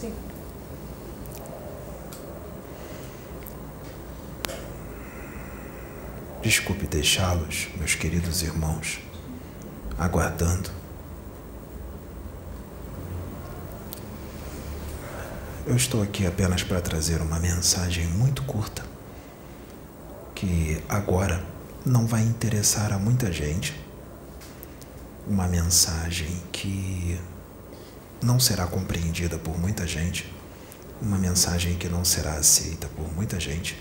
Sim. Desculpe deixá-los, meus queridos irmãos, aguardando. Eu estou aqui apenas para trazer uma mensagem muito curta, que agora não vai interessar a muita gente. Uma mensagem que não será compreendida por muita gente, uma mensagem que não será aceita por muita gente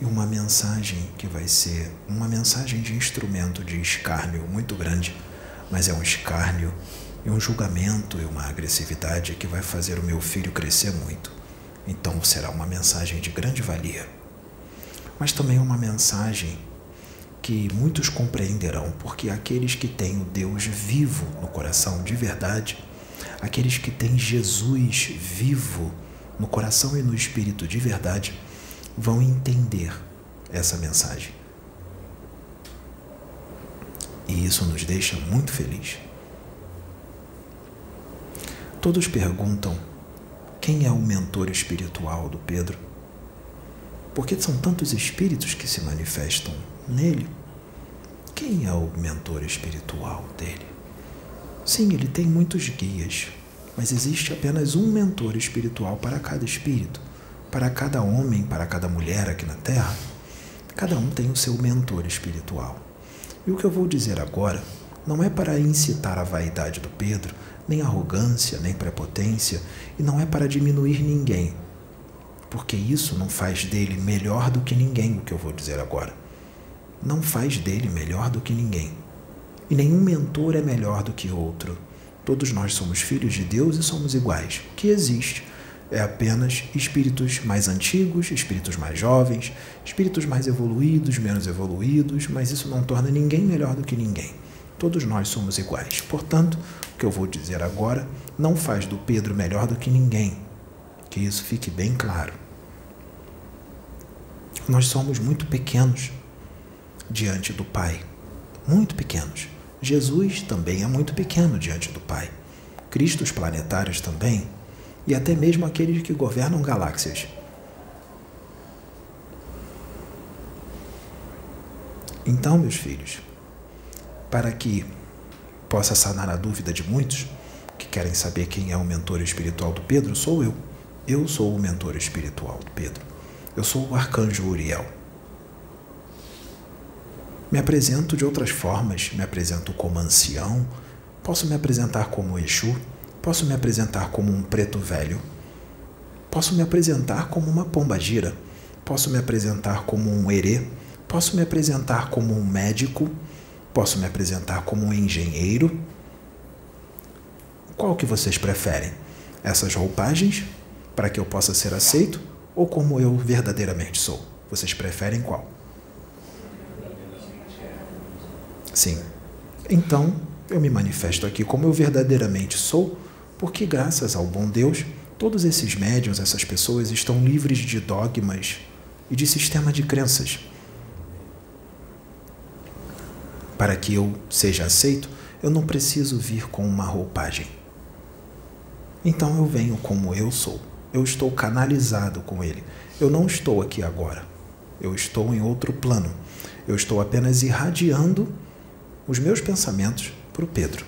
e uma mensagem que vai ser uma mensagem de instrumento de escárnio muito grande, mas é um escárnio e um julgamento e uma agressividade que vai fazer o meu filho crescer muito. Então será uma mensagem de grande valia. Mas também uma mensagem que muitos compreenderão, porque aqueles que têm o Deus vivo no coração de verdade, aqueles que têm Jesus vivo no coração e no espírito de verdade, vão entender essa mensagem. E isso nos deixa muito feliz. Todos perguntam quem é o mentor espiritual do Pedro? Porque são tantos espíritos que se manifestam nele. Quem é o mentor espiritual dele? Sim, ele tem muitos guias, mas existe apenas um mentor espiritual para cada espírito para cada homem, para cada mulher aqui na Terra, cada um tem o seu mentor espiritual. E o que eu vou dizer agora não é para incitar a vaidade do Pedro, nem arrogância, nem prepotência, e não é para diminuir ninguém, porque isso não faz dele melhor do que ninguém, o que eu vou dizer agora. Não faz dele melhor do que ninguém. E nenhum mentor é melhor do que outro. Todos nós somos filhos de Deus e somos iguais. O que existe é apenas espíritos mais antigos, espíritos mais jovens, espíritos mais evoluídos, menos evoluídos, mas isso não torna ninguém melhor do que ninguém. Todos nós somos iguais. Portanto, o que eu vou dizer agora não faz do Pedro melhor do que ninguém. Que isso fique bem claro. Nós somos muito pequenos diante do Pai. Muito pequenos. Jesus também é muito pequeno diante do Pai. Cristos planetários também e até mesmo aqueles que governam galáxias. Então, meus filhos, para que possa sanar a dúvida de muitos que querem saber quem é o mentor espiritual do Pedro, sou eu. Eu sou o mentor espiritual do Pedro. Eu sou o arcanjo Uriel. Me apresento de outras formas, me apresento como ancião, posso me apresentar como Exu, Posso me apresentar como um preto velho. Posso me apresentar como uma pomba gira. Posso me apresentar como um herê. Posso me apresentar como um médico. Posso me apresentar como um engenheiro. Qual que vocês preferem? Essas roupagens para que eu possa ser aceito ou como eu verdadeiramente sou? Vocês preferem qual? Sim. Então, eu me manifesto aqui como eu verdadeiramente sou porque, graças ao bom Deus, todos esses médiums, essas pessoas estão livres de dogmas e de sistema de crenças. Para que eu seja aceito, eu não preciso vir com uma roupagem. Então eu venho como eu sou. Eu estou canalizado com ele. Eu não estou aqui agora. Eu estou em outro plano. Eu estou apenas irradiando os meus pensamentos para o Pedro.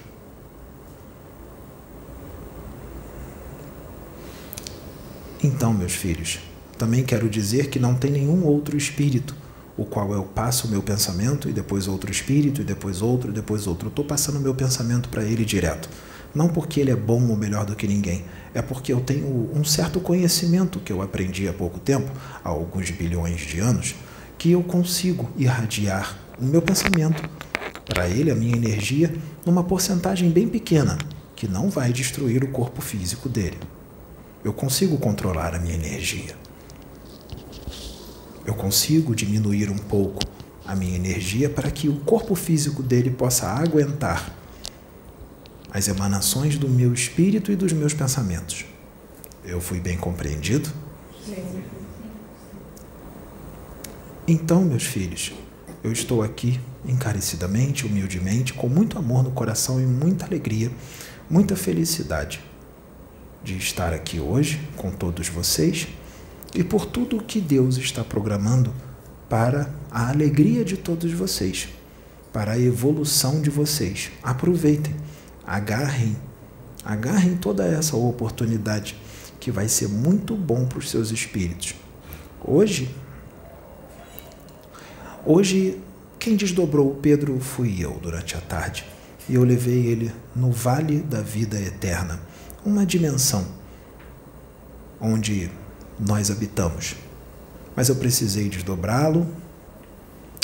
Então, meus filhos, também quero dizer que não tem nenhum outro espírito, o qual eu passo o meu pensamento e depois outro espírito e depois outro e depois outro. Eu estou passando o meu pensamento para ele direto. Não porque ele é bom ou melhor do que ninguém, é porque eu tenho um certo conhecimento que eu aprendi há pouco tempo, há alguns bilhões de anos, que eu consigo irradiar o meu pensamento para ele, a minha energia, numa porcentagem bem pequena, que não vai destruir o corpo físico dele. Eu consigo controlar a minha energia. Eu consigo diminuir um pouco a minha energia para que o corpo físico dele possa aguentar as emanações do meu espírito e dos meus pensamentos. Eu fui bem compreendido? Então, meus filhos, eu estou aqui encarecidamente, humildemente, com muito amor no coração e muita alegria, muita felicidade de estar aqui hoje com todos vocês e por tudo o que Deus está programando para a alegria de todos vocês, para a evolução de vocês. Aproveitem, agarrem, agarrem toda essa oportunidade que vai ser muito bom para os seus espíritos. Hoje, hoje quem desdobrou Pedro fui eu durante a tarde e eu levei ele no vale da vida eterna, uma dimensão onde nós habitamos. Mas eu precisei desdobrá-lo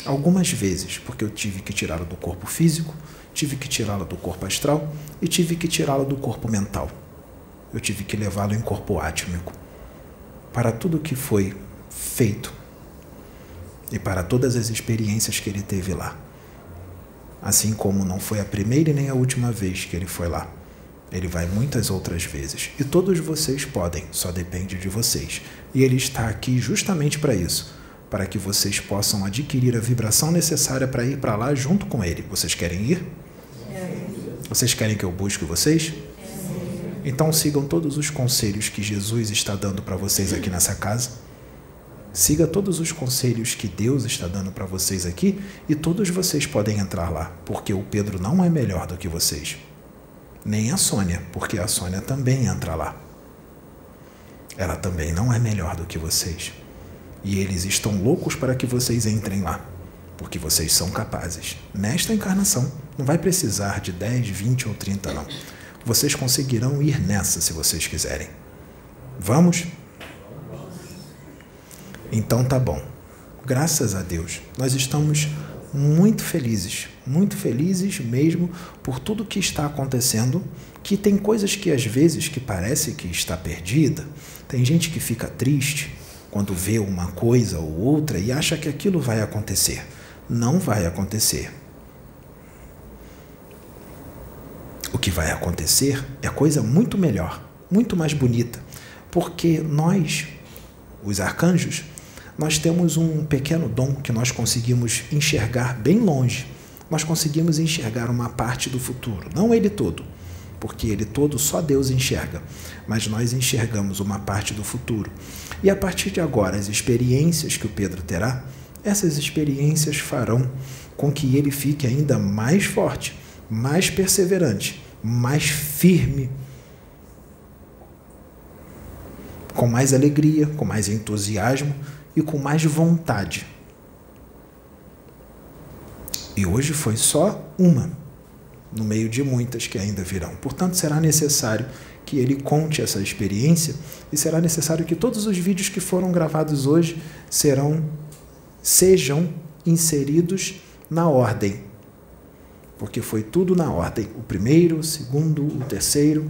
algumas vezes, porque eu tive que tirá-lo do corpo físico, tive que tirá-lo do corpo astral e tive que tirá-lo do corpo mental. Eu tive que levá-lo em corpo átmico. Para tudo que foi feito e para todas as experiências que ele teve lá. Assim como não foi a primeira e nem a última vez que ele foi lá. Ele vai muitas outras vezes. E todos vocês podem, só depende de vocês. E ele está aqui justamente para isso para que vocês possam adquirir a vibração necessária para ir para lá junto com ele. Vocês querem ir? Vocês querem que eu busque vocês? Então sigam todos os conselhos que Jesus está dando para vocês aqui nessa casa. Siga todos os conselhos que Deus está dando para vocês aqui e todos vocês podem entrar lá, porque o Pedro não é melhor do que vocês. Nem a Sônia, porque a Sônia também entra lá. Ela também não é melhor do que vocês. E eles estão loucos para que vocês entrem lá, porque vocês são capazes. Nesta encarnação, não vai precisar de 10, 20 ou 30, não. Vocês conseguirão ir nessa se vocês quiserem. Vamos? Então tá bom. Graças a Deus, nós estamos muito felizes, muito felizes mesmo por tudo que está acontecendo, que tem coisas que às vezes que parece que está perdida, tem gente que fica triste quando vê uma coisa ou outra e acha que aquilo vai acontecer. Não vai acontecer. O que vai acontecer é coisa muito melhor, muito mais bonita, porque nós, os arcanjos, nós temos um pequeno dom que nós conseguimos enxergar bem longe. Nós conseguimos enxergar uma parte do futuro, não ele todo, porque ele todo só Deus enxerga, mas nós enxergamos uma parte do futuro. E a partir de agora, as experiências que o Pedro terá, essas experiências farão com que ele fique ainda mais forte, mais perseverante, mais firme, com mais alegria, com mais entusiasmo e com mais vontade. E hoje foi só uma, no meio de muitas que ainda virão. Portanto, será necessário que ele conte essa experiência e será necessário que todos os vídeos que foram gravados hoje serão sejam inseridos na ordem. Porque foi tudo na ordem, o primeiro, o segundo, o terceiro,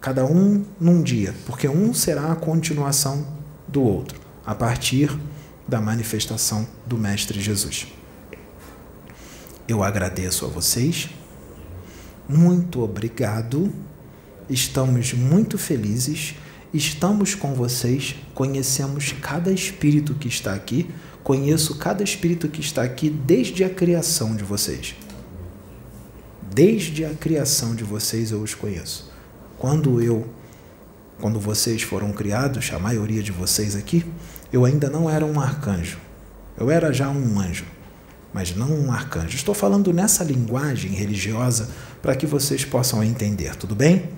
cada um num dia, porque um será a continuação do outro a partir da manifestação do Mestre Jesus. Eu agradeço a vocês, muito obrigado, estamos muito felizes, estamos com vocês, conhecemos cada espírito que está aqui, conheço cada espírito que está aqui desde a criação de vocês. Desde a criação de vocês eu os conheço. Quando eu quando vocês foram criados, a maioria de vocês aqui, eu ainda não era um arcanjo. Eu era já um anjo, mas não um arcanjo. Estou falando nessa linguagem religiosa para que vocês possam entender, tudo bem?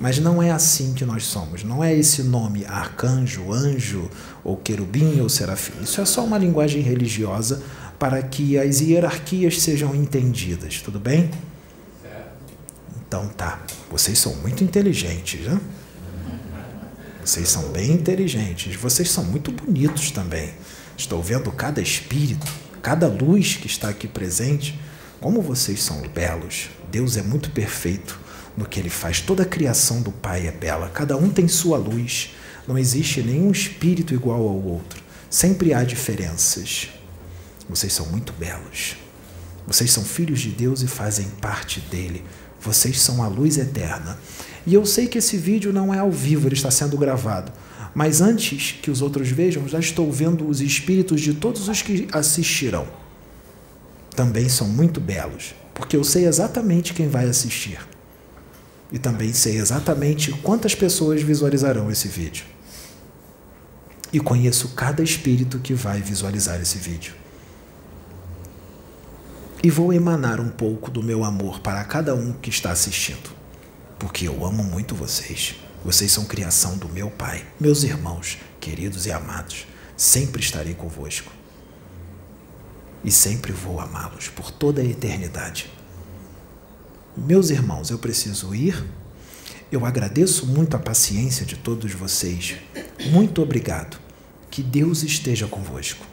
Mas não é assim que nós somos. Não é esse nome arcanjo, anjo, ou querubim ou serafim. Isso é só uma linguagem religiosa para que as hierarquias sejam entendidas, tudo bem? Então tá. Vocês são muito inteligentes, né? Vocês são bem inteligentes, vocês são muito bonitos também. Estou vendo cada espírito, cada luz que está aqui presente. Como vocês são belos. Deus é muito perfeito no que ele faz. Toda a criação do Pai é bela. Cada um tem sua luz. Não existe nenhum espírito igual ao outro. Sempre há diferenças. Vocês são muito belos. Vocês são filhos de Deus e fazem parte dele. Vocês são a luz eterna. E eu sei que esse vídeo não é ao vivo, ele está sendo gravado. Mas antes que os outros vejam, já estou vendo os espíritos de todos os que assistirão. Também são muito belos, porque eu sei exatamente quem vai assistir. E também sei exatamente quantas pessoas visualizarão esse vídeo. E conheço cada espírito que vai visualizar esse vídeo. E vou emanar um pouco do meu amor para cada um que está assistindo, porque eu amo muito vocês. Vocês são criação do meu Pai, meus irmãos, queridos e amados. Sempre estarei convosco. E sempre vou amá-los por toda a eternidade. Meus irmãos, eu preciso ir. Eu agradeço muito a paciência de todos vocês. Muito obrigado. Que Deus esteja convosco.